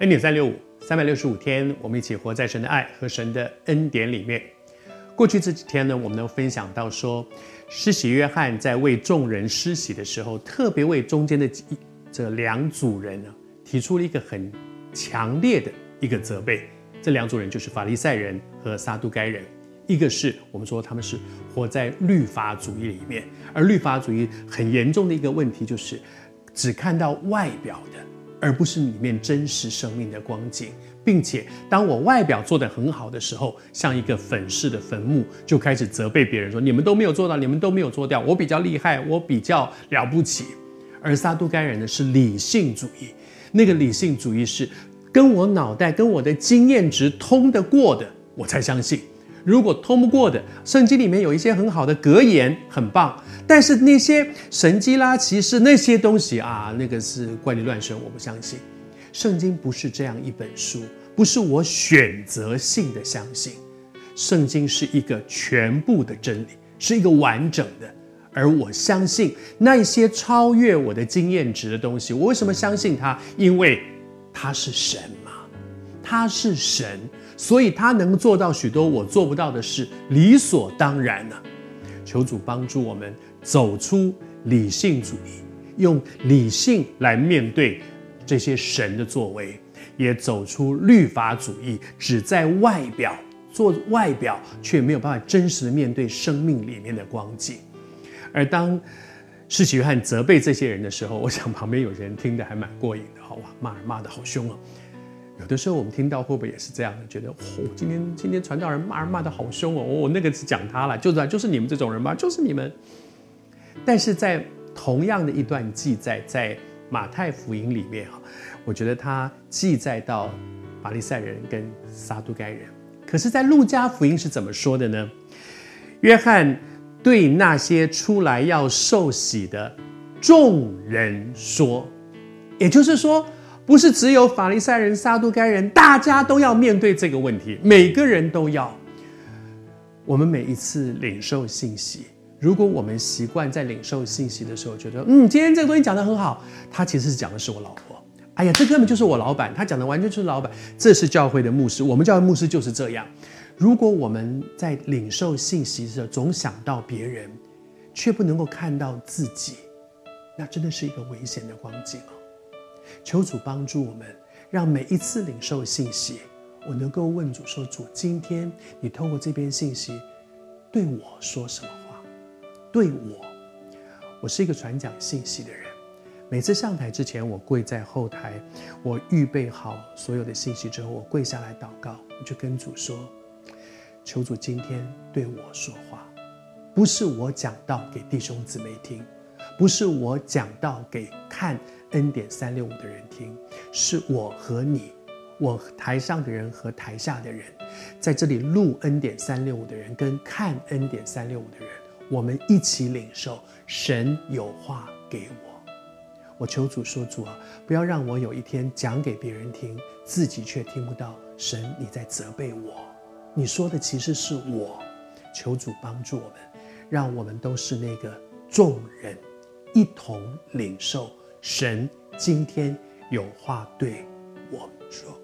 恩典三六五，三百六十五天，我们一起活在神的爱和神的恩典里面。过去这几天呢，我们都分享到说，施洗约翰在为众人施洗的时候，特别为中间的这两组人呢，提出了一个很强烈的一个责备。这两组人就是法利赛人和撒都该人。一个是我们说他们是活在律法主义里面，而律法主义很严重的一个问题就是，只看到外表的。而不是里面真实生命的光景，并且当我外表做得很好的时候，像一个粉饰的坟墓，就开始责备别人说：“你们都没有做到，你们都没有做掉，我比较厉害，我比较了不起。”而撒都该人呢，是理性主义，那个理性主义是跟我脑袋、跟我的经验值通得过的，我才相信。如果通不过的，圣经里面有一些很好的格言，很棒。但是那些神迹啦、骑士那些东西啊，那个是怪力乱神，我不相信。圣经不是这样一本书，不是我选择性的相信。圣经是一个全部的真理，是一个完整的。而我相信那些超越我的经验值的东西。我为什么相信它？因为它是神嘛，它是神。所以他能做到许多我做不到的事，理所当然了。求主帮助我们走出理性主义，用理性来面对这些神的作为，也走出律法主义，只在外表做外表，却没有办法真实的面对生命里面的光景。而当施洗约翰责备这些人的时候，我想旁边有人听得还蛮过瘾的，好哇，骂人骂得好凶啊！有的时候我们听到会不会也是这样的？觉得哦，今天今天传道人骂人骂得好凶哦，哦，那个是讲他了，就是就是你们这种人吗？就是你们。但是在同样的一段记载，在马太福音里面啊，我觉得他记载到法利赛人跟撒都该人，可是，在路加福音是怎么说的呢？约翰对那些出来要受洗的众人说，也就是说。不是只有法利赛人、撒都该人，大家都要面对这个问题，每个人都要。我们每一次领受信息，如果我们习惯在领受信息的时候，觉得嗯，今天这个东西讲得很好，他其实是讲的是我老婆。哎呀，这根本就是我老板，他讲的完全就是老板。这是教会的牧师，我们教会牧师就是这样。如果我们在领受信息的时候，总想到别人，却不能够看到自己，那真的是一个危险的光景哦。求主帮助我们，让每一次领受信息，我能够问主说：“主，今天你透过这篇信息对我说什么话？对我，我是一个传讲信息的人。每次上台之前，我跪在后台，我预备好所有的信息之后，我跪下来祷告，我就跟主说：求主今天对我说话，不是我讲道给弟兄姊妹听，不是我讲到给看。”恩典三六五的人听，是我和你，我台上的人和台下的人，在这里录恩典三六五的人跟看恩典三六五的人，我们一起领受神有话给我。我求主说，主啊，不要让我有一天讲给别人听，自己却听不到。神，你在责备我，你说的其实是我。求主帮助我们，让我们都是那个众人一同领受。神今天有话对我们说。